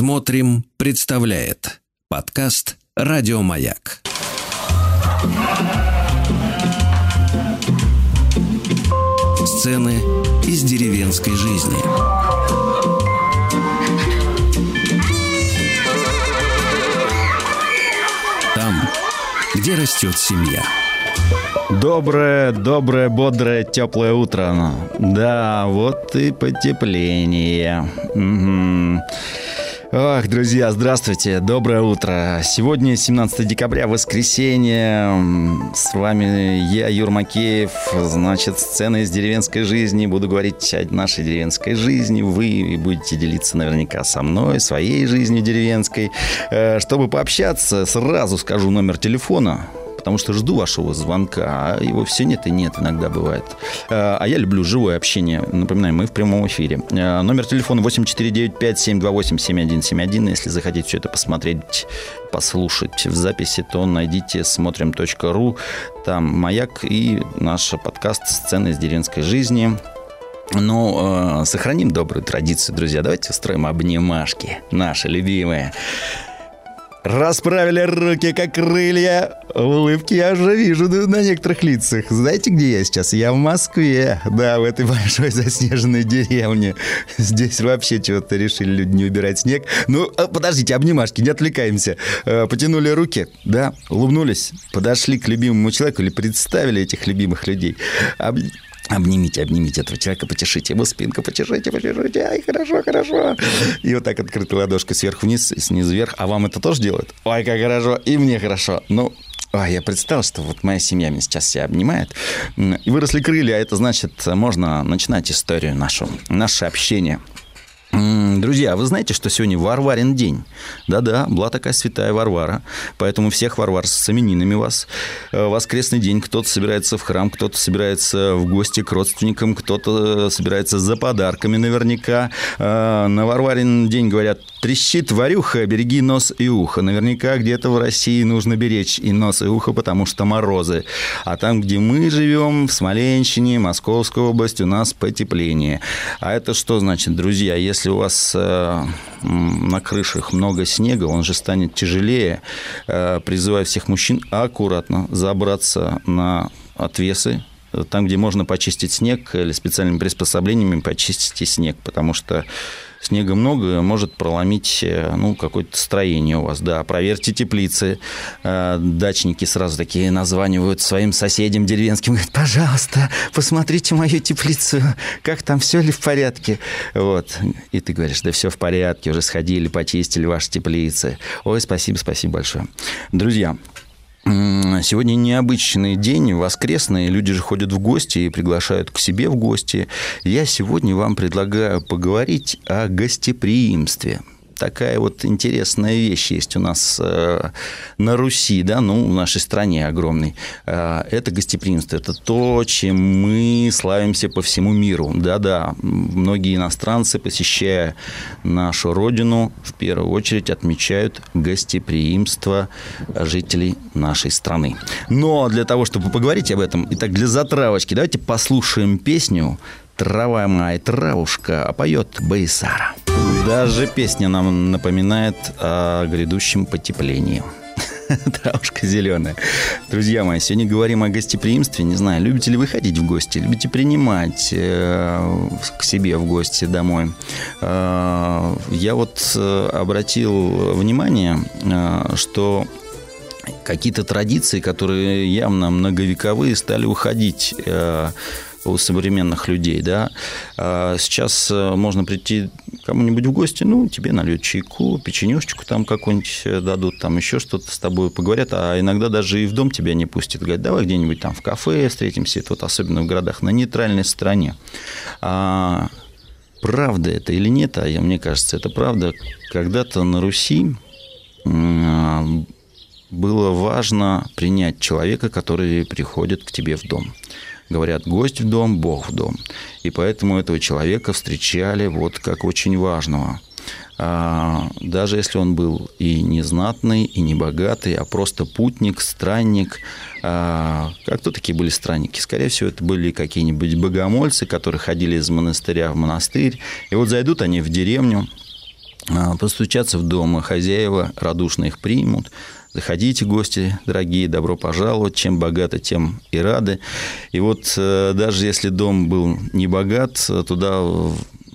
Смотрим, представляет подкаст Радиомаяк. Сцены из деревенской жизни. Там, где растет семья. Доброе, доброе, бодрое, теплое утро. Да, вот и потепление. Угу. Ох, друзья, здравствуйте, доброе утро. Сегодня 17 декабря, воскресенье. С вами я, Юр Макеев. Значит, сцены из деревенской жизни. Буду говорить о нашей деревенской жизни. Вы будете делиться наверняка со мной, своей жизнью деревенской. Э, чтобы пообщаться, сразу скажу номер телефона потому что жду вашего звонка, а его все нет и нет иногда бывает. Э, а я люблю живое общение. Напоминаю, мы в прямом эфире. Э, номер телефона 8495-728-7171. Если захотите все это посмотреть, послушать в записи, то найдите смотрим.ру. Там маяк и наш подкаст «Сцены из деревенской жизни». Ну, э, сохраним добрую традицию, друзья. Давайте устроим обнимашки, наши любимые. Расправили руки, как крылья. Улыбки я уже вижу на некоторых лицах. Знаете, где я сейчас? Я в Москве. Да, в этой большой заснеженной деревне. Здесь вообще чего-то решили люди не убирать снег. Ну, а, подождите, обнимашки, не отвлекаемся. Э, потянули руки, да, улыбнулись, подошли к любимому человеку или представили этих любимых людей. Обнимите, обнимите этого человека, потешите его спинку, потешите, потешите. Ай, хорошо, хорошо. И вот так открытой ладошкой сверху вниз, снизу вверх. А вам это тоже делают? Ой, как хорошо. И мне хорошо. Ну, Ой, я представил, что вот моя семья меня сейчас себя обнимает. И выросли крылья, а это значит, можно начинать историю нашу, наше общение. Друзья, вы знаете, что сегодня Варварин день? Да-да, была такая святая Варвара. Поэтому всех Варвар с именинами вас. Э, воскресный день. Кто-то собирается в храм, кто-то собирается в гости к родственникам, кто-то собирается за подарками наверняка. Э, на Варварин день говорят, трещит варюха, береги нос и ухо. Наверняка где-то в России нужно беречь и нос, и ухо, потому что морозы. А там, где мы живем, в Смоленщине, Московской области, у нас потепление. А это что значит, друзья? Если у вас э, на крышах много снега, он же станет тяжелее. Э, призываю всех мужчин аккуратно забраться на отвесы, там, где можно почистить снег или специальными приспособлениями почистите снег, потому что снега много, может проломить э, ну, какое-то строение у вас. Да, проверьте теплицы. Э, дачники сразу такие названивают своим соседям деревенским, говорят, пожалуйста, посмотрите мою теплицу, как там, все ли в порядке. Вот. И ты говоришь, да все в порядке, уже сходили, почистили ваши теплицы. Ой, спасибо, спасибо большое. Друзья, Сегодня необычный день, воскресный. Люди же ходят в гости и приглашают к себе в гости. Я сегодня вам предлагаю поговорить о гостеприимстве такая вот интересная вещь есть у нас э, на Руси, да, ну, в нашей стране огромной. Э, это гостеприимство, это то, чем мы славимся по всему миру. Да-да, многие иностранцы, посещая нашу родину, в первую очередь отмечают гостеприимство жителей нашей страны. Но для того, чтобы поговорить об этом, итак, для затравочки, давайте послушаем песню Трава моя травушка, а поет Байсара. Даже песня нам напоминает о грядущем потеплении. Травушка зеленая. Друзья мои, сегодня говорим о гостеприимстве. Не знаю, любите ли вы ходить в гости, любите принимать э, к себе в гости домой. Э, я вот э, обратил внимание, э, что какие-то традиции, которые явно многовековые, стали уходить. Э, у современных людей, да. А сейчас э, можно прийти кому-нибудь в гости, ну, тебе нальют чайку, печенюшечку там какую-нибудь э, дадут, там еще что-то с тобой поговорят, а иногда даже и в дом тебя не пустят. Говорят, давай где-нибудь там в кафе встретимся, это вот особенно в городах, на нейтральной стороне. А правда это или нет, а мне кажется, это правда. Когда-то на Руси было важно принять человека, который приходит к тебе в дом говорят, гость в дом, Бог в дом. И поэтому этого человека встречали вот как очень важного. А, даже если он был и не знатный, и не богатый, а просто путник, странник. А, как кто такие были странники? Скорее всего, это были какие-нибудь богомольцы, которые ходили из монастыря в монастырь. И вот зайдут они в деревню, постучаться в дом, хозяева радушно их примут, Заходите, гости дорогие, добро пожаловать. Чем богаты, тем и рады. И вот э, даже если дом был не богат, туда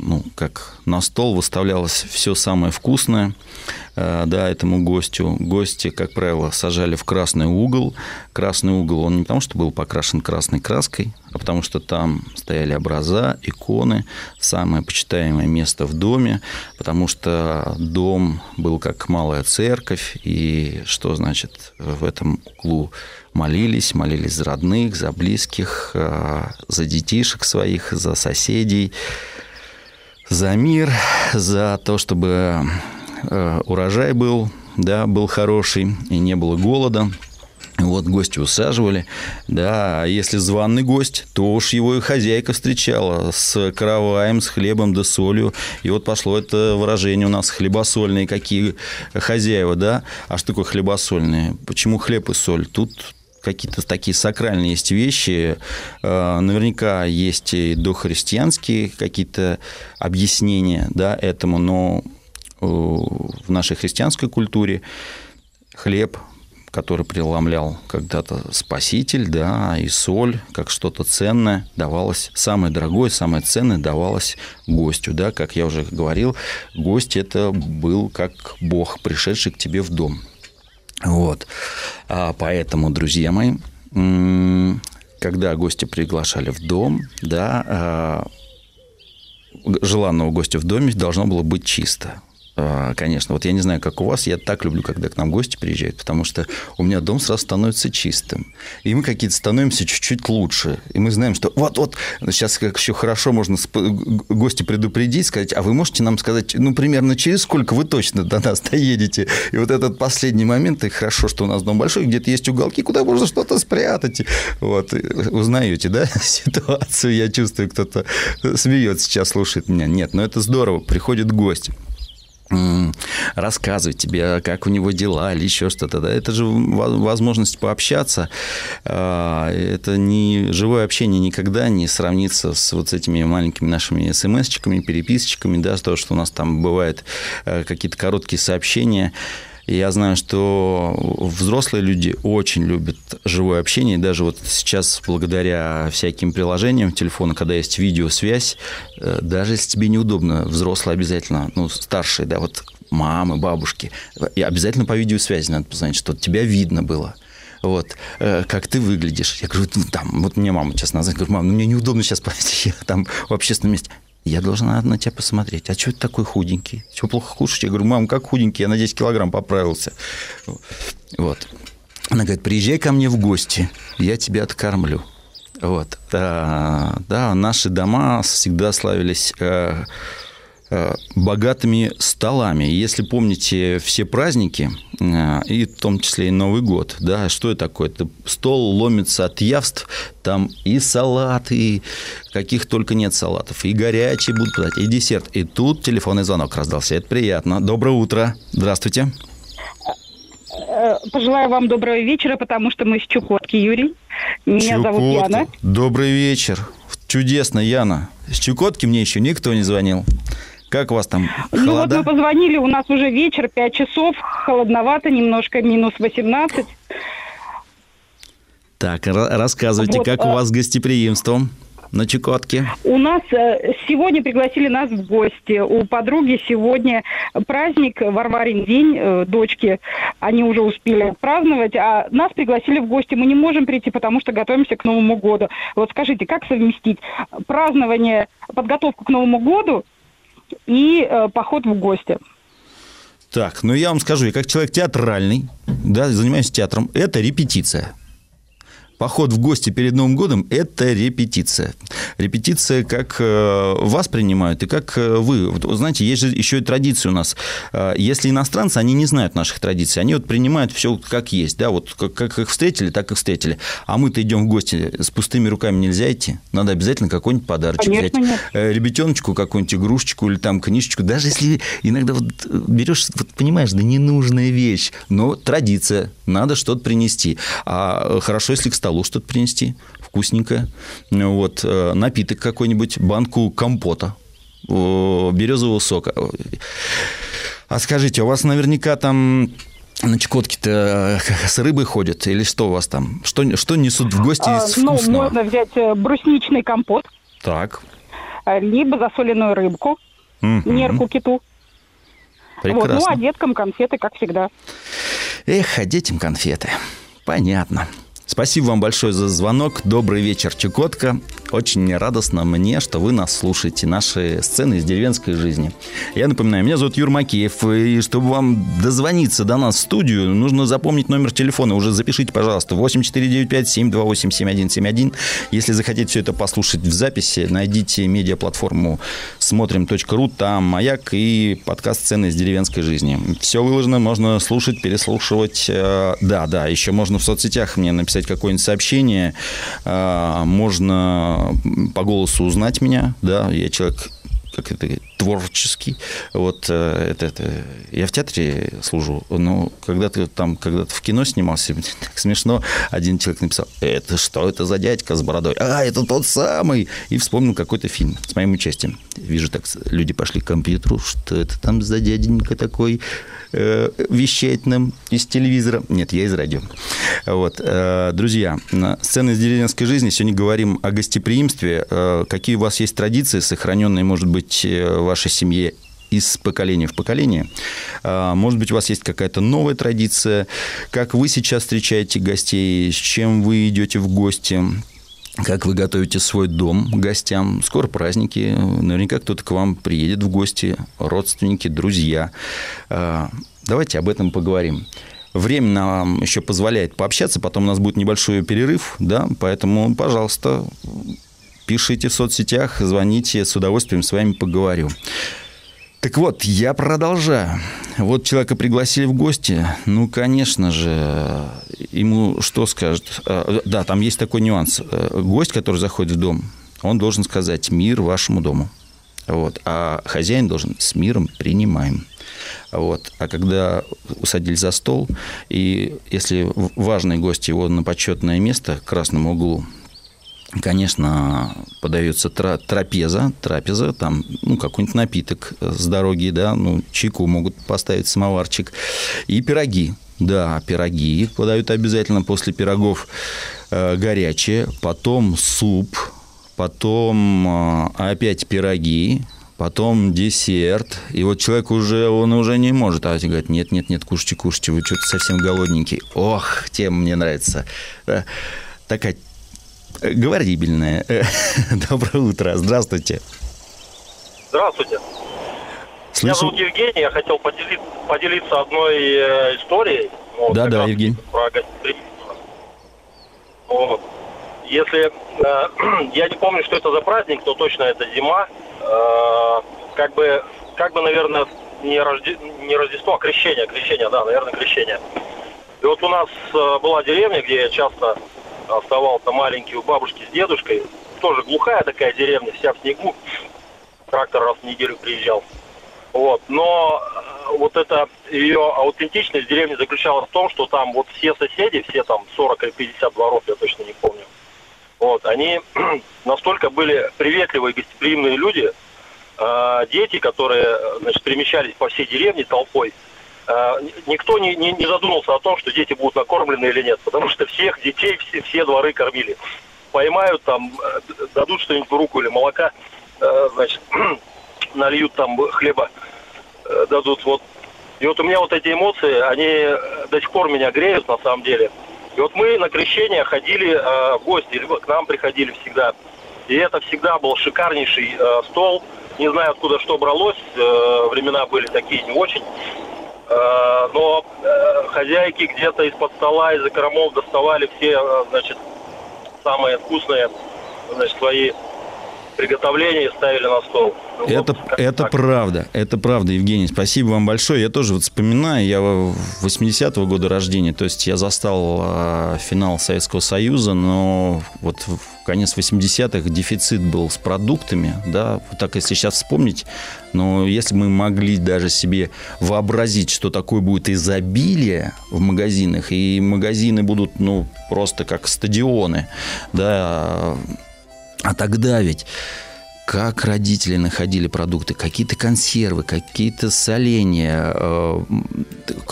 ну, как на стол выставлялось все самое вкусное э, да, этому гостю. Гости, как правило, сажали в красный угол. Красный угол, он не потому, что был покрашен красной краской, а потому что там стояли образа, иконы, самое почитаемое место в доме, потому что дом был как малая церковь, и что значит в этом углу молились, молились за родных, за близких, э, за детишек своих, за соседей, за мир, за то, чтобы э, урожай был, да, был хороший и не было голода. Вот гости усаживали, да, а если званый гость, то уж его и хозяйка встречала с караваем, с хлебом да солью. И вот пошло это выражение у нас хлебосольные какие хозяева, да. А что такое хлебосольные? Почему хлеб и соль? Тут какие-то такие сакральные есть вещи. Э, наверняка есть и дохристианские какие-то объяснения да, этому, но э, в нашей христианской культуре хлеб, который преломлял когда-то Спаситель, да, и соль, как что-то ценное, давалось, самое дорогое, самое ценное давалось гостю, да, как я уже говорил, гость это был как Бог, пришедший к тебе в дом. Вот. А поэтому, друзья мои, когда гости приглашали в дом, да, а, желанного гостя в доме должно было быть чисто. А, конечно, вот я не знаю, как у вас, я так люблю, когда к нам гости приезжают, потому что у меня дом сразу становится чистым. И мы какие-то становимся чуть-чуть лучше. И мы знаем, что вот-вот, сейчас как все хорошо можно гости предупредить, сказать, а вы можете нам сказать, ну, примерно через сколько вы точно до нас доедете? И вот этот последний момент, и хорошо, что у нас дом большой, где-то есть уголки, куда можно что-то спрятать. Вот, узнаете, да, ситуацию, я чувствую, кто-то смеется сейчас, слушает меня. Нет, но это здорово, приходит гость рассказывать тебе, как у него дела или еще что-то. Да? Это же возможность пообщаться. А, это не живое общение никогда не сравнится с вот этими маленькими нашими смс-чиками, переписочками, да, то, что у нас там бывает э, какие-то короткие сообщения. И я знаю, что взрослые люди очень любят живое общение. И даже вот сейчас, благодаря всяким приложениям телефона, когда есть видеосвязь, э, даже если тебе неудобно, взрослые обязательно, ну, старшие, да, вот мамы, бабушки, и обязательно по видеосвязи надо позвонить, что тебя видно было вот, э, как ты выглядишь. Я говорю, ну, там, вот мне мама сейчас назвать, говорю, мам, ну, мне неудобно сейчас пойти, я там в общественном месте. Я должна на тебя посмотреть. А что ты такой худенький? Все плохо кушаешь? Я говорю, мам, как худенький? Я на 10 килограмм поправился. Вот. Она говорит, приезжай ко мне в гости, я тебя откормлю. Вот. Да, да наши дома всегда славились Э, богатыми столами. Если помните все праздники, э, и в том числе и Новый год, да, что это такое? Это стол ломится от явств, там и салат, и каких только нет салатов, и горячие будут подать, и десерт. И тут телефонный звонок раздался. Это приятно. Доброе утро. Здравствуйте. Э, пожелаю вам доброго вечера, потому что мы с Чукотки, Юрий. Меня Чукотка. зовут Яна. Добрый вечер. Чудесно, Яна. С Чукотки мне еще никто не звонил. Как у вас там холода? Ну вот мы позвонили, у нас уже вечер, 5 часов, холодновато немножко, минус 18. Так, рассказывайте, вот, как у э, вас с гостеприимством? на Чукотке? У нас э, сегодня пригласили нас в гости. У подруги сегодня праздник, Варварин день, э, дочки. Они уже успели праздновать, а нас пригласили в гости. Мы не можем прийти, потому что готовимся к Новому году. Вот скажите, как совместить празднование, подготовку к Новому году и э, поход в гости. Так, ну я вам скажу, я как человек театральный, да, занимаюсь театром, это репетиция поход в гости перед Новым годом – это репетиция. Репетиция, как э, вас принимают и как э, вы. Вот, знаете, есть же еще и традиции у нас. Э, если иностранцы, они не знают наших традиций, они вот принимают все как есть, да, вот как, как их встретили, так и встретили. А мы-то идем в гости с пустыми руками нельзя идти. Надо обязательно какой-нибудь подарочек Конечно, взять. Нет. Ребятеночку какую-нибудь игрушечку или там книжечку. Даже если иногда вот берешь, вот понимаешь, да ненужная вещь, но традиция, надо что-то принести. А хорошо, если, кстати, столу что-то принести вкусненькое. Вот, э, напиток какой-нибудь, банку компота, березового сока. А скажите, у вас наверняка там на Чукотке-то э, с рыбой ходят? Или что у вас там? Что, что несут в гости А, из ну, вкусного? можно взять э, брусничный компот, Так. э, либо засоленную рыбку, Мгм. нерку киту. Вот. Ну, Прекрасно. а деткам конфеты, как всегда. Эх, а детям конфеты. Понятно. Спасибо вам большое за звонок. Добрый вечер, Чукотка. Очень радостно мне, что вы нас слушаете, наши сцены из деревенской жизни. Я напоминаю, меня зовут Юр Макеев, и чтобы вам дозвониться до нас в студию, нужно запомнить номер телефона. Уже запишите, пожалуйста, 8495-728-7171. Если захотите все это послушать в записи, найдите медиаплатформу смотрим.ру, там маяк и подкаст «Сцены из деревенской жизни». Все выложено, можно слушать, переслушивать. Э, Да, да, еще можно в соцсетях мне написать какое-нибудь сообщение. Э, Можно по голосу узнать меня. Да, я человек как это творческий. Вот э, это, это я в театре служу, но когда ты там когда-то в кино снимался, так смешно. Один человек написал: "Это что это за дядька с бородой? А, это тот самый!" И вспомнил какой-то фильм с моим участием. Вижу, так люди пошли к компьютеру, что это там за дяденька такой э, вещает нам из телевизора. Нет, я из радио. Вот, э, друзья, сцены из деревенской жизни сегодня говорим о гостеприимстве. Э, какие у вас есть традиции, сохраненные, может быть, э, вашей семье из поколения в поколение. А, Может быть, у вас есть какая-то новая традиция. Как вы сейчас встречаете гостей, с чем вы идете в гости? Как вы готовите свой дом гостям? Скоро праздники. Наверняка кто-то к вам приедет в гости, родственники, друзья. А, Давайте об этом поговорим. Время нам еще позволяет пообщаться, потом у нас будет небольшой перерыв, да, поэтому, пожалуйста, пишите в соцсетях, звоните, с удовольствием с вами поговорю. Так вот, я продолжаю. Вот человека пригласили в гости. Ну, конечно же, ему что скажет? А, Да, там есть такой нюанс. Э, Гость, который заходит в дом, он должен сказать «мир вашему дому». Вот. А хозяин должен «с миром принимаем». Вот. А когда усадили за стол, и если важный гость его на почетное место к красному углу, конечно, подается тра- трапеза, трапеза, там, ну, какой-нибудь напиток с дороги, да, ну, чайку могут поставить, самоварчик, и пироги. Да, пироги подают обязательно после пирогов э, горячие, потом суп, потом э, опять пироги, потом десерт. И вот человек уже, он уже не может. А эти говорят, нет, нет, нет, кушайте, кушайте, вы что-то совсем голодненький. Ох, тема мне нравится. Э, Такая говорибельная. Э, Доброе утро, здравствуйте. Здравствуйте. Меня Слышу... зовут Евгений, я хотел поделиться, поделиться одной э, историей. Вот, Да, да, Евгений. Про гостеприимство. Вот. Если э, я не помню, что это за праздник, то точно это зима. Э, как бы, как бы, наверное, не, Рожде... не Рождество, а крещение, крещение, да, наверное, крещение. И вот у нас э, была деревня, где я часто оставался маленький у бабушки с дедушкой. Тоже глухая такая деревня, вся в снегу. Трактор раз в неделю приезжал. Вот. Но э, вот эта ее аутентичность деревни заключалась в том, что там вот все соседи, все там 40 или 50 дворов, я точно не помню, вот, они настолько были приветливые гостеприимные люди, э, дети, которые, э, значит, перемещались по всей деревне толпой, никто не, не, не задумался о том, что дети будут накормлены или нет, потому что всех детей все, все дворы кормили. Поймают там, э, дадут что-нибудь в руку или молока, э, значит, нальют там хлеба, э, дадут. Вот. И вот у меня вот эти эмоции, они э, до сих пор меня греют на самом деле. И вот мы на крещение ходили э, в гости, либо к нам приходили всегда. И это всегда был шикарнейший э, стол. Не знаю, откуда что бралось, э, времена были такие не очень. Э, но э, хозяйки где-то из-под стола, из-за кормов доставали все, э, значит, самые вкусные, значит, свои приготовления и ставили на стол. Вот Это, как-то это так. правда, это правда, Евгений. Спасибо вам большое. Я тоже вот вспоминаю, я 80-го года рождения, то есть я застал а, финал Советского Союза, но вот в конец 80-х дефицит был с продуктами, да, вот так если сейчас вспомнить, но если мы могли даже себе вообразить, что такое будет изобилие в магазинах, и магазины будут, ну, просто как стадионы, да, а тогда ведь как родители находили продукты, какие-то консервы, какие-то соления, э,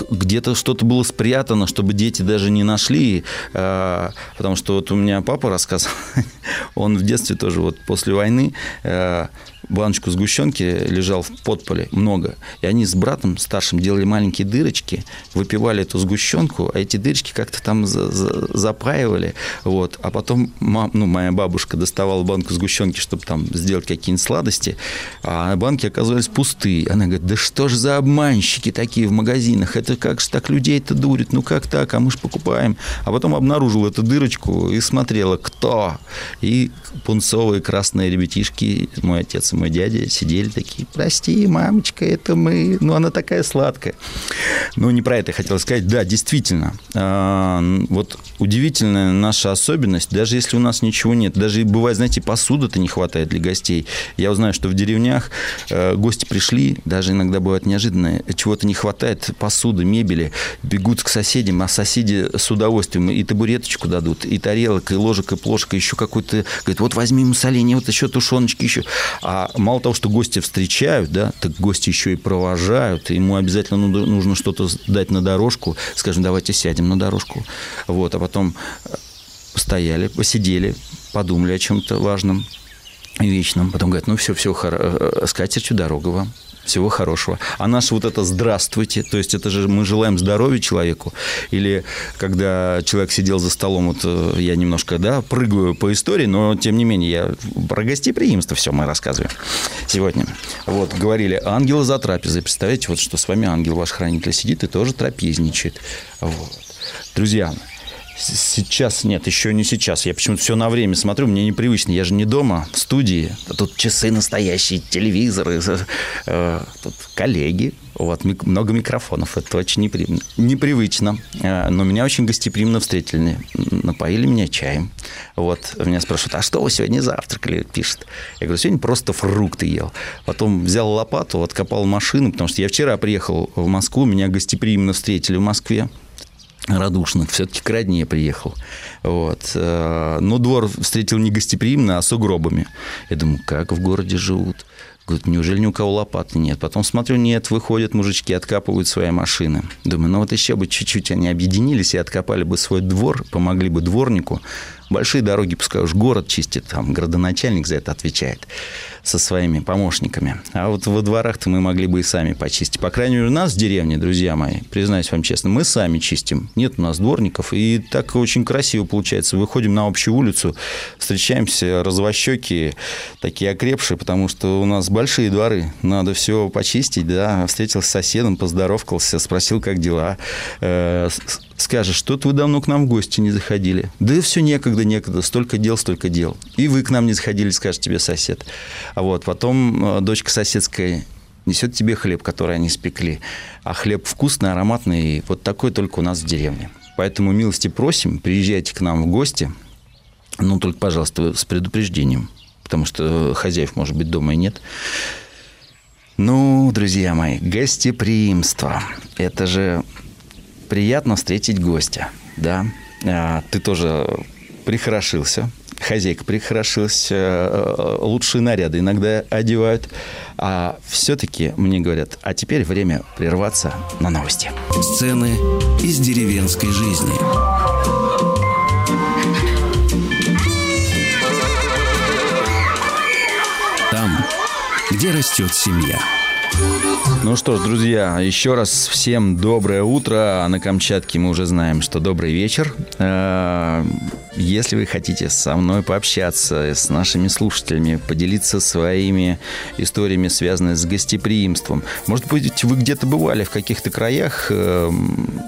где-то что-то было спрятано, чтобы дети даже не нашли, э, потому что вот у меня папа рассказывал, он в детстве тоже вот после войны э, баночку сгущенки лежал в подполе, много. И они с братом старшим делали маленькие дырочки, выпивали эту сгущенку, а эти дырочки как-то там за за запаивали. Вот. А потом мам, ну, моя бабушка доставала банку сгущенки, чтобы там сделать какие-нибудь сладости, а банки оказывались пустые. Она говорит, да что ж за обманщики такие в магазинах? Это как же так людей-то дурит? Ну как так? А мы же покупаем. А потом обнаружила эту дырочку и смотрела, кто? И пунцовые красные ребятишки, мой отец и мой дядя сидели такие, прости, мамочка, это мы. Ну, она такая сладкая. Ну, не про это я хотел сказать. Да, действительно. А, вот удивительная наша особенность, даже если у нас ничего нет, даже бывает, знаете, посуды-то не хватает для гостей. Я узнаю, что в деревнях э, гости пришли, даже иногда бывает неожиданно, чего-то не хватает, посуды, мебели, бегут к соседям, а соседи с удовольствием и табуреточку дадут, и тарелок, и ложек, и плошек, и еще какой-то, говорит, вот возьми муссолини, вот еще тушеночки еще. А мало того, что гости встречают, да, так гости еще и провожают, ему обязательно нужно что-то дать на дорожку, скажем, давайте сядем на дорожку, вот, а потом постояли, посидели, подумали о чем-то важном, вечном. Потом говорят, ну все, все, хоро... Э, с катертью дорога вам. Всего хорошего. А наше вот это «здравствуйте», то есть это же мы желаем здоровья человеку. Или когда человек сидел за столом, вот э, я немножко, да, прыгаю по истории, но тем не менее я про гостеприимство все мы рассказываем сегодня. Вот, говорили, ангелы за трапезой. Представляете, вот что с вами ангел ваш хранитель сидит и тоже трапезничает. Вот. Друзья, Сейчас нет, еще не сейчас. Я почему-то все на время смотрю, мне непривычно. Я же не дома, в студии. А тут часы настоящие, телевизоры, э, тут коллеги. Вот, много микрофонов. Это очень непри... непривычно. Э, но меня очень гостеприимно встретили. Напоили меня чаем. Вот, меня спрашивают, а что вы сегодня завтракали? Пишет. Я говорю, сегодня просто фрукты ел. Потом взял лопату, откопал машину, потому что я вчера приехал в Москву, меня гостеприимно встретили в Москве радушных. Все-таки к родне приехал. Вот. Э, но двор встретил не гостеприимно, а с угробами. Я думаю, как в городе живут? Говорит, неужели ни у кого лопаты нет? Потом смотрю, нет, выходят мужички, откапывают свои машины. Думаю, ну вот еще бы чуть-чуть они объединились и откопали бы свой двор, помогли бы дворнику. Большие дороги, пускай уж город чистит, там градоначальник за это отвечает со своими помощниками. А вот во дворах-то мы могли бы и сами почистить. По крайней мере, у нас в деревне, друзья мои, признаюсь вам честно, мы сами чистим. Нет у нас дворников. И так очень красиво получается. Выходим на общую улицу, встречаемся развощеки, такие окрепшие, потому что у нас большие дворы. Надо все почистить, да. Встретился с соседом, поздоровкался, спросил, как дела. Скажешь, что-то вы давно к нам в гости не заходили. Да все некогда, некогда, столько дел, столько дел. И вы к нам не заходили, скажет тебе сосед. А вот потом э, дочка соседская несет тебе хлеб, который они спекли. А хлеб вкусный, ароматный, и вот такой только у нас в деревне. Поэтому милости просим, приезжайте к нам в гости, ну, только, пожалуйста, с предупреждением, потому что хозяев, может быть, дома и нет. Ну, друзья мои, гостеприимство. Это же приятно встретить гостя, да. А, ты тоже прихорошился, хозяйка прихорошилась, э, лучшие наряды иногда одевают. А все-таки мне говорят, а теперь время прерваться на новости. Сцены из деревенской жизни. Там, где растет семья. Ну что ж, друзья, еще раз всем доброе утро. А на Камчатке мы уже знаем, что добрый вечер. Э, если вы хотите со мной пообщаться, с нашими слушателями, поделиться своими историями, связанными с гостеприимством, может быть, вы где-то бывали в каких-то краях, э,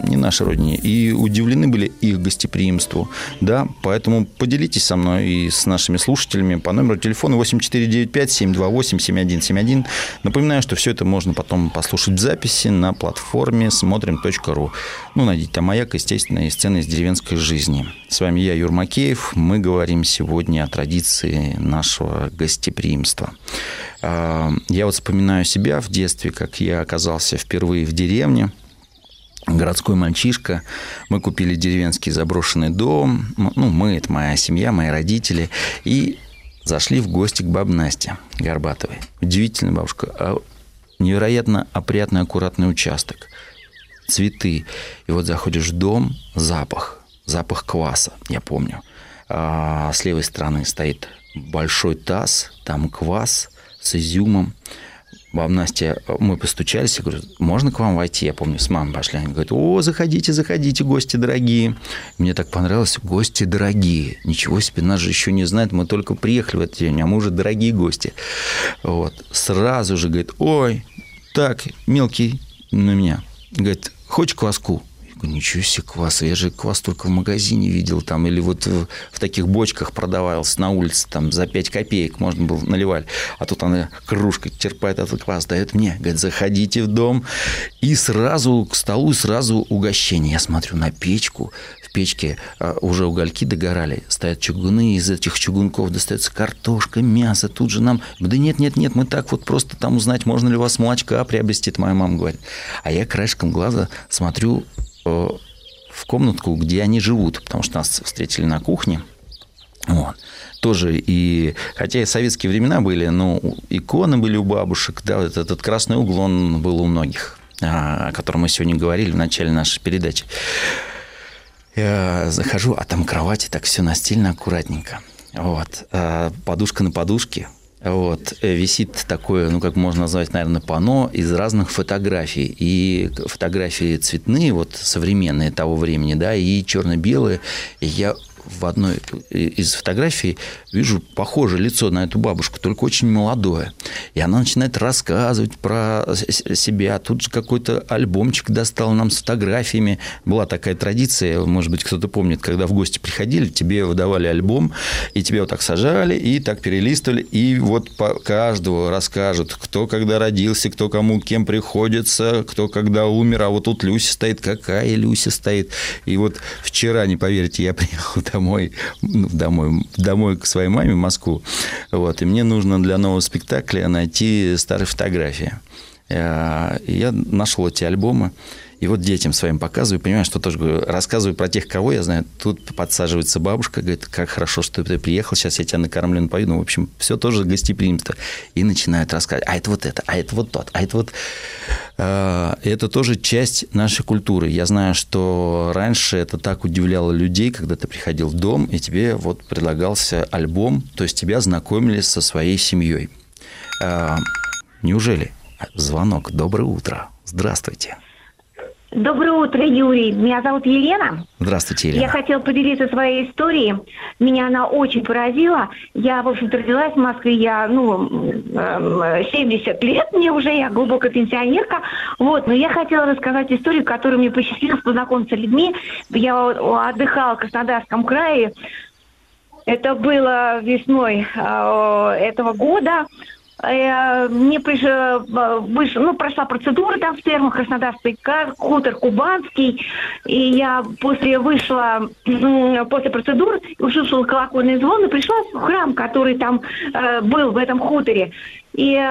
не нашей родине, и удивлены были их гостеприимству, да, поэтому поделитесь со мной и с нашими слушателями по номеру телефона 8495-728-7171. Напоминаю, что все это можно потом послушать в записи на платформе смотрим.ру. Ну, найдите там «Маяк», естественно, и сцены из деревенской жизни. С вами я, Юр Макеев. Мы говорим сегодня о традиции нашего гостеприимства. А, я вот вспоминаю себя в детстве, как я оказался впервые в деревне городской мальчишка. Мы купили деревенский заброшенный дом. Ну, мы, это моя семья, мои родители. И Зашли в гости к бабе Насте Горбатовой. Удивительная бабушка. Невероятно опрятный, аккуратный участок. Цветы. И вот заходишь в дом, запах. Запах кваса, я помню. А с левой стороны стоит большой таз, там квас с изюмом. Баба Настя, мы постучались, я говорю, можно к вам войти? Я помню, с мамой пошли. Они говорят, о, заходите, заходите, гости дорогие. Мне так понравилось, гости дорогие. Ничего себе, нас же еще не знают, мы только приехали в этот день, а мы уже дорогие гости. Вот. Сразу же говорит, ой, так, мелкий на меня. Говорит, хочешь кваску? говорю, ничего себе квас, я же квас только в магазине видел там, или вот в, в таких бочках продавался на улице, там за 5 копеек можно было наливать. А тут она кружкой черпает этот квас, дает мне, говорит, заходите в дом, и сразу к столу, сразу угощение. Я смотрю на печку, печке а, уже угольки догорали, стоят чугуны, из этих чугунков достается картошка, мясо, тут же нам, да нет, нет, нет, мы так вот просто там узнать, можно ли у вас молочка приобрести, это моя мама говорит. А я краешком глаза смотрю Э, в комнатку, где они живут, потому что нас встретили на кухне. Вот. Тоже и, хотя и советские времена были, но иконы были у бабушек, да, вот этот красный угол, он был у многих, а, о котором мы сегодня говорили в начале нашей передачи. Я захожу, а там кровати так все настильно аккуратненько. Вот. А подушка на подушке, вот, э, висит такое, ну, как можно назвать, наверное, панно из разных фотографий. И фотографии цветные, вот, современные того времени, да, и черно-белые. И я в одной из фотографий вижу похожее лицо на эту бабушку, только очень молодое. И она начинает рассказывать про себя. Тут же какой-то альбомчик достал нам с фотографиями. Была такая традиция, может быть, кто-то помнит, когда в гости приходили, тебе выдавали альбом, и тебе вот так сажали, и так перелистывали, и вот по каждого расскажут, кто когда родился, кто кому кем приходится, кто когда умер, а вот тут Люся стоит, какая Люся стоит. И вот вчера, не поверите, я приехал домой, ну, домой, домой к своей маме в Москву. Вот, и мне нужно для нового спектакля найти старые фотографии. Э, я нашел эти альбомы. И вот детям своим показываю, понимаю, что тоже говорю, рассказываю про тех, кого я знаю. Тут подсаживается бабушка, говорит, как хорошо, что ты приехал, сейчас я тебя накормлю, напою. Ну, в общем, все тоже гостеприимство. И начинают рассказывать, а это вот это, а это вот тот, а это вот... А, это тоже часть нашей культуры. Я знаю, что раньше это так удивляло людей, когда ты приходил в дом, и тебе вот предлагался альбом, то есть тебя знакомили со своей семьей. А, неужели? Звонок. Доброе утро. Здравствуйте. Доброе утро, Юрий. Меня зовут Елена. Здравствуйте, Елена. Я хотела поделиться своей историей. Меня она очень поразила. Я, в общем-то, родилась в Москве. Я, ну, 70 эм, лет мне уже, я глубокая пенсионерка. Вот, но я хотела рассказать историю, которую мне посчастливилось познакомиться с людьми. Я отдыхала в Краснодарском крае. Это было весной э, этого года. Э, мне пришла, э, ну, прошла процедура там в термах Краснодарский хутор Кубанский, и я после вышла, после процедуры, услышала колокольный звон и пришла в храм, который там э, был в этом хуторе. И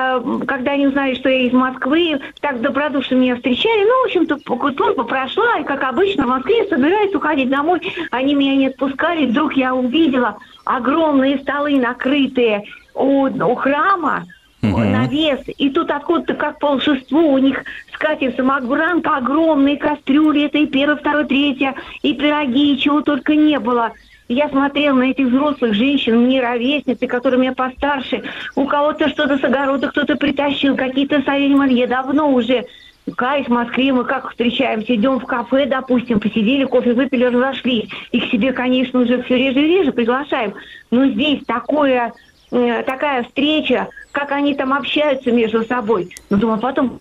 когда они узнали, что я из Москвы, так добродушно меня встречали, ну, в общем-то, служба прошла, и, как обычно, в Москве собираюсь уходить домой, они меня не отпускали, вдруг я увидела огромные столы, накрытые у, у храма, угу. навес, и тут откуда-то как волшебство у них скатерть самогранка, огромные кастрюли, это и первое, второе, третье, и пироги, и чего только не было. Я смотрела на этих взрослых женщин, мне ровесницы, которые меня постарше. У кого-то что-то с огорода кто-то притащил, какие-то савельмалье давно уже. Кай в Москве мы как встречаемся, идем в кафе, допустим, посидели, кофе выпили, разошлись. И к себе, конечно, уже все реже и реже приглашаем. Но здесь такое такая встреча, как они там общаются между собой. Ну, думаю, потом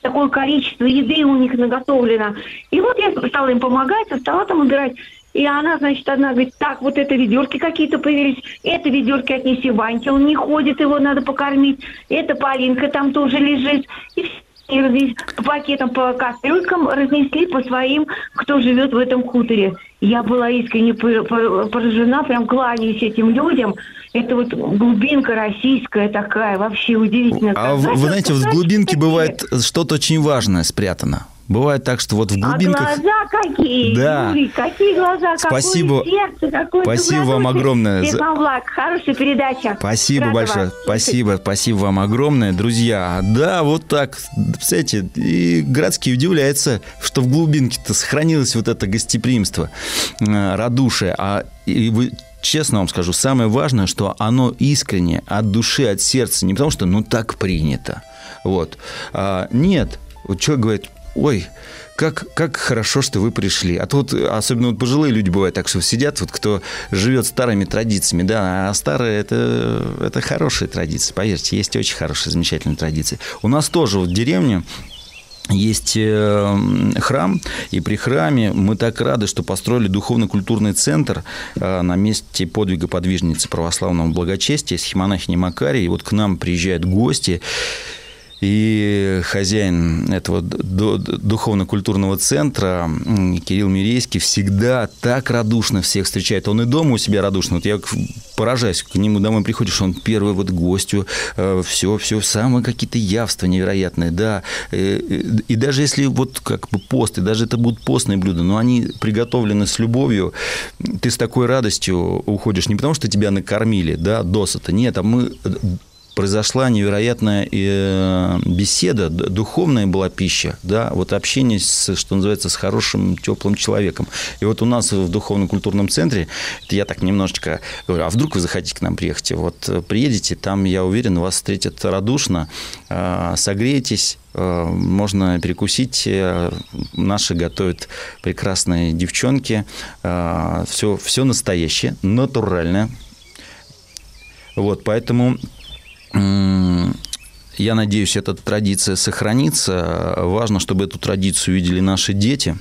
такое количество еды у них наготовлено. И вот я стала им помогать, стала там убирать. И она, значит, одна говорит, так, вот это ведерки какие-то появились, это ведерки отнеси Ваньке, он не ходит, его надо покормить, это Полинка там тоже лежит. И и по пакетам, по кастрюлькам разнесли по своим, кто живет в этом хуторе. Я была искренне поражена, прям кланяюсь этим людям. Это вот глубинка российская такая, вообще удивительная. А вы, вы знаете, в глубинке бывает что-то очень важное спрятано. Бывает так, что вот в глубинках... А глаза какие, Да. Юрий, какие глаза, Спасибо. какое сердце, какое Спасибо вам огромное за- Степан Влад, хорошая передача. Спасибо Рада большое. вас. Спасибо, спасибо вам огромное, друзья. Да, вот так. Представляете, и Градский удивляется, что в глубинке-то сохранилось вот это гостеприимство, э, радушие. А и вы честно вам скажу, самое важное, что оно искренне, от души, от сердца. Не потому что, ну, так принято. Вот. А, нет. Вот человек говорит, ой, как, как хорошо, что вы пришли. А тут, особенно вот пожилые люди бывают так, что сидят, вот кто живет старыми традициями, да, а старые это, это хорошие традиции, поверьте, есть очень хорошие, замечательные традиции. У нас тоже вот в деревне есть э, храм, и при храме мы так рады, что построили духовно-культурный центр э, на месте подвига подвижницы православного благочестия, схемонахини Макарии. И вот к нам приезжают гости, и хозяин этого ду- духовно-культурного центра Кирилл Мирейский всегда так радушно всех встречает. Он и дома у себя радушно. Вот я поражаюсь, к нему домой приходишь, он первый вот гостю, все, все, самые какие-то явства невероятные, да. Э, э, И даже если вот как бы пост, и даже это будут постные блюда, но они приготовлены с любовью, ты с такой радостью уходишь не потому, что тебя накормили, да, досыта, нет, а мы произошла невероятная э, беседа, духовная была пища, да, вот общение, с, что называется, с хорошим, теплым человеком. И вот у нас в духовно-культурном центре, это я так немножечко говорю, а вдруг вы захотите к нам приехать? Вот э, приедете, там, я уверен, вас встретят радушно, э, согреетесь, можно перекусить. Наши готовят прекрасные девчонки. Все, все настоящее, натуральное. Вот, поэтому я надеюсь, эта традиция сохранится. Важно, чтобы эту традицию видели наши дети.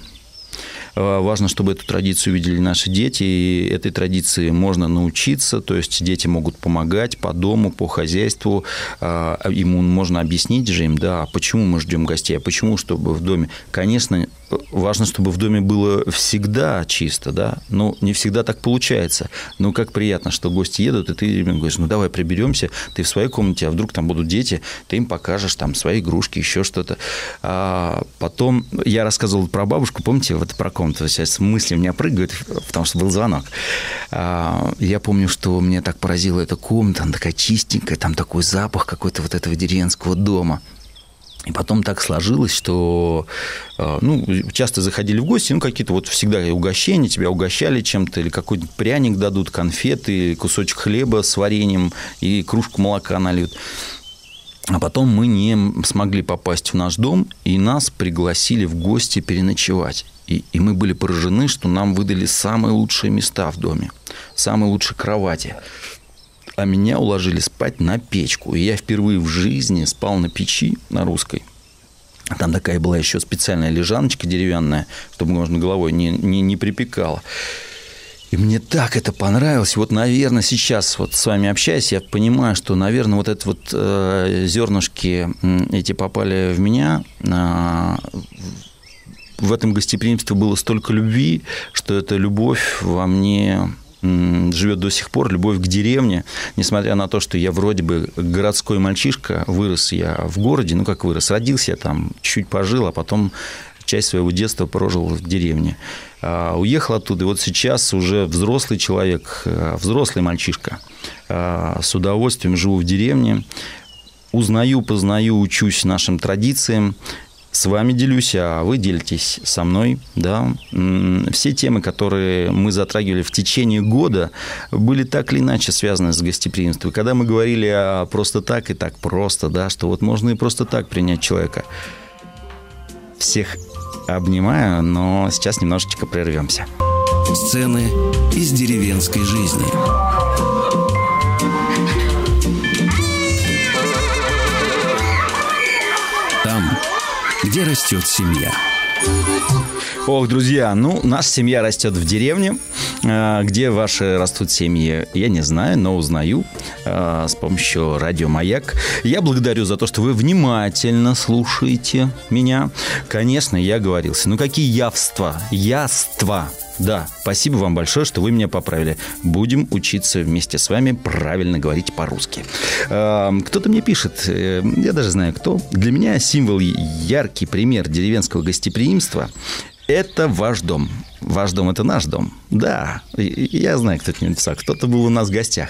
Э, Важно, чтобы эту традицию видели наши дети, и этой традиции можно научиться, то есть дети могут помогать по дому, по хозяйству, ему можно объяснить же им, да, а почему мы ждем гостей, а почему, чтобы в доме, конечно, важно, чтобы в доме было всегда чисто, да, но не всегда так получается, но как приятно, что гости едут, и ты им говоришь, ну давай приберемся, ты в своей комнате, а вдруг там будут дети, ты им покажешь там свои игрушки, еще что-то. А потом я рассказывал про бабушку, помните, вот про комнату, сейчас мысли у меня прыгают, потому что был звонок. А, Я помню, что мне так поразила эта комната, она такая чистенькая, там такой запах какой-то вот этого деревенского дома. И потом так сложилось, что э, ну, часто заходили в гости, ну, какие-то вот всегда угощения, тебя угощали чем-то, или какой-нибудь пряник дадут, конфеты, кусочек хлеба с вареньем и кружку молока нальют. А потом мы не смогли попасть в наш дом, и нас пригласили в гости переночевать. И, и мы были поражены, что нам выдали самые лучшие места в доме, самые лучшие кровати. А меня уложили спать на печку. И я впервые в жизни спал на печи на русской. Там такая была еще специальная лежаночка деревянная, чтобы можно головой не, не, не припекало. И мне так это понравилось. Вот, наверное, сейчас вот с вами общаясь, я понимаю, что, наверное, вот это вот э, зернышки эти попали в меня. А, в этом гостеприимстве было столько любви, что эта любовь во мне живет до сих пор, любовь к деревне, несмотря на то, что я вроде бы городской мальчишка, вырос я в городе, ну как вырос, родился я там, чуть пожил, а потом часть своего детства прожил в деревне. А, уехал оттуда, и вот сейчас уже взрослый человек, а, взрослый мальчишка, а, с удовольствием живу в деревне, узнаю, познаю, учусь нашим традициям, с вами делюсь, а вы делитесь со мной, да. Все темы, которые мы затрагивали в течение года, были так или иначе связаны с гостеприимством. Когда мы говорили о просто так и так просто, да, что вот можно и просто так принять человека. Всех обнимаю, но сейчас немножечко прервемся. Сцены из деревенской жизни. Где растет семья. Ох, друзья, ну, наша семья растет в деревне. А, где ваши растут семьи, я не знаю, но узнаю а, с помощью радио «Маяк». Я благодарю за то, что вы внимательно слушаете меня. Конечно, я говорился. Ну, какие явства, яства да, спасибо вам большое, что вы меня поправили. Будем учиться вместе с вами правильно говорить по-русски. Кто-то мне пишет, э, я даже знаю кто. Для меня символ, яркий пример деревенского гостеприимства это ваш дом. Ваш дом – это наш дом. Да, я знаю, кто это не написал. Кто-то был у нас в гостях.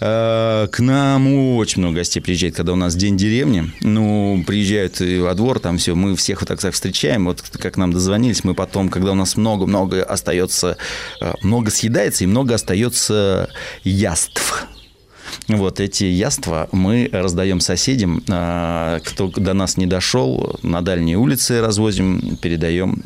Э, к нам очень много гостей приезжает, когда у нас день деревни. Ну, приезжают во двор, там все, мы всех вот так, так встречаем. Вот как нам дозвонились, мы потом, когда у нас много-много остается, э, много съедается и много остается яств. Вот эти яства мы раздаем соседям. Э, кто до нас не дошел, на дальние улицы развозим, передаем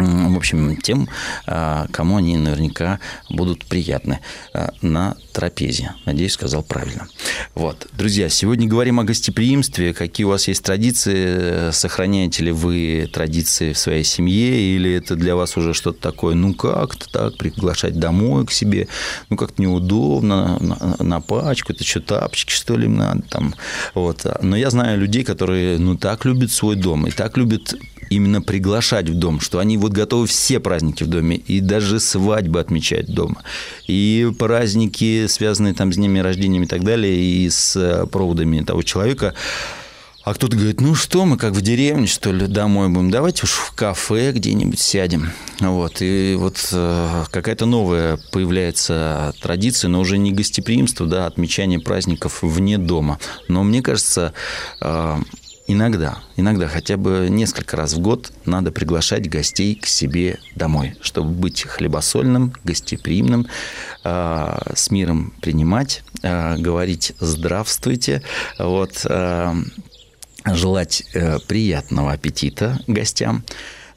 в общем, тем, а, кому они наверняка будут приятны а, на трапезе. Надеюсь, сказал правильно. Вот. Друзья, сегодня говорим о гостеприимстве. Какие у вас есть традиции? Сохраняете ли вы традиции в своей семье? Или это для вас уже что-то такое, ну как-то так, приглашать домой к себе? Ну как-то неудобно, на, на пачку, это что, тапочки, что ли, надо там? Вот. Но я знаю людей, которые, ну, так любят свой дом и так любят именно приглашать в дом, что они вот готовы все праздники в доме, и даже свадьбы отмечать дома, и праздники, связанные там с днями рождения и так далее, и с э, проводами того человека. А кто-то говорит, ну что, мы как в деревне, что ли, домой будем, давайте уж в кафе где-нибудь сядем. Вот, и вот э, какая-то новая появляется традиция, но уже не гостеприимство, да, отмечание праздников вне дома. Но мне кажется, э, Иногда, иногда хотя бы несколько раз в год надо приглашать гостей к себе домой, чтобы быть хлебосольным, гостеприимным, э, с миром принимать, э, говорить «здравствуйте», вот, э, желать приятного аппетита гостям.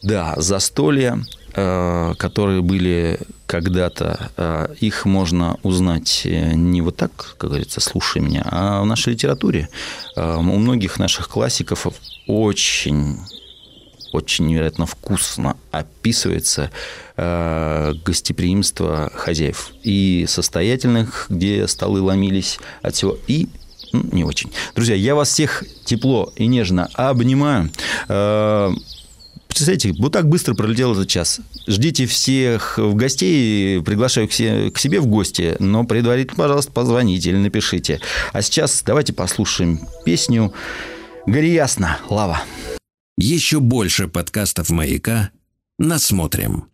Да, застолья, которые были когда-то, а, их можно узнать э, не вот так, как говорится, слушай меня, а в нашей литературе. У многих наших классиков очень очень невероятно вкусно описывается э, гостеприимство хозяев. И состоятельных, где столы ломились от всего, и ну, не очень. Друзья, я вас всех тепло и нежно обнимаю. Э, Представляете, вот так быстро пролетел этот час. Ждите всех в гостей, приглашаю к себе в гости, но предварительно, пожалуйста, позвоните или напишите. А сейчас давайте послушаем песню «Гори ясно, лава». Еще больше подкастов «Маяка» насмотрим.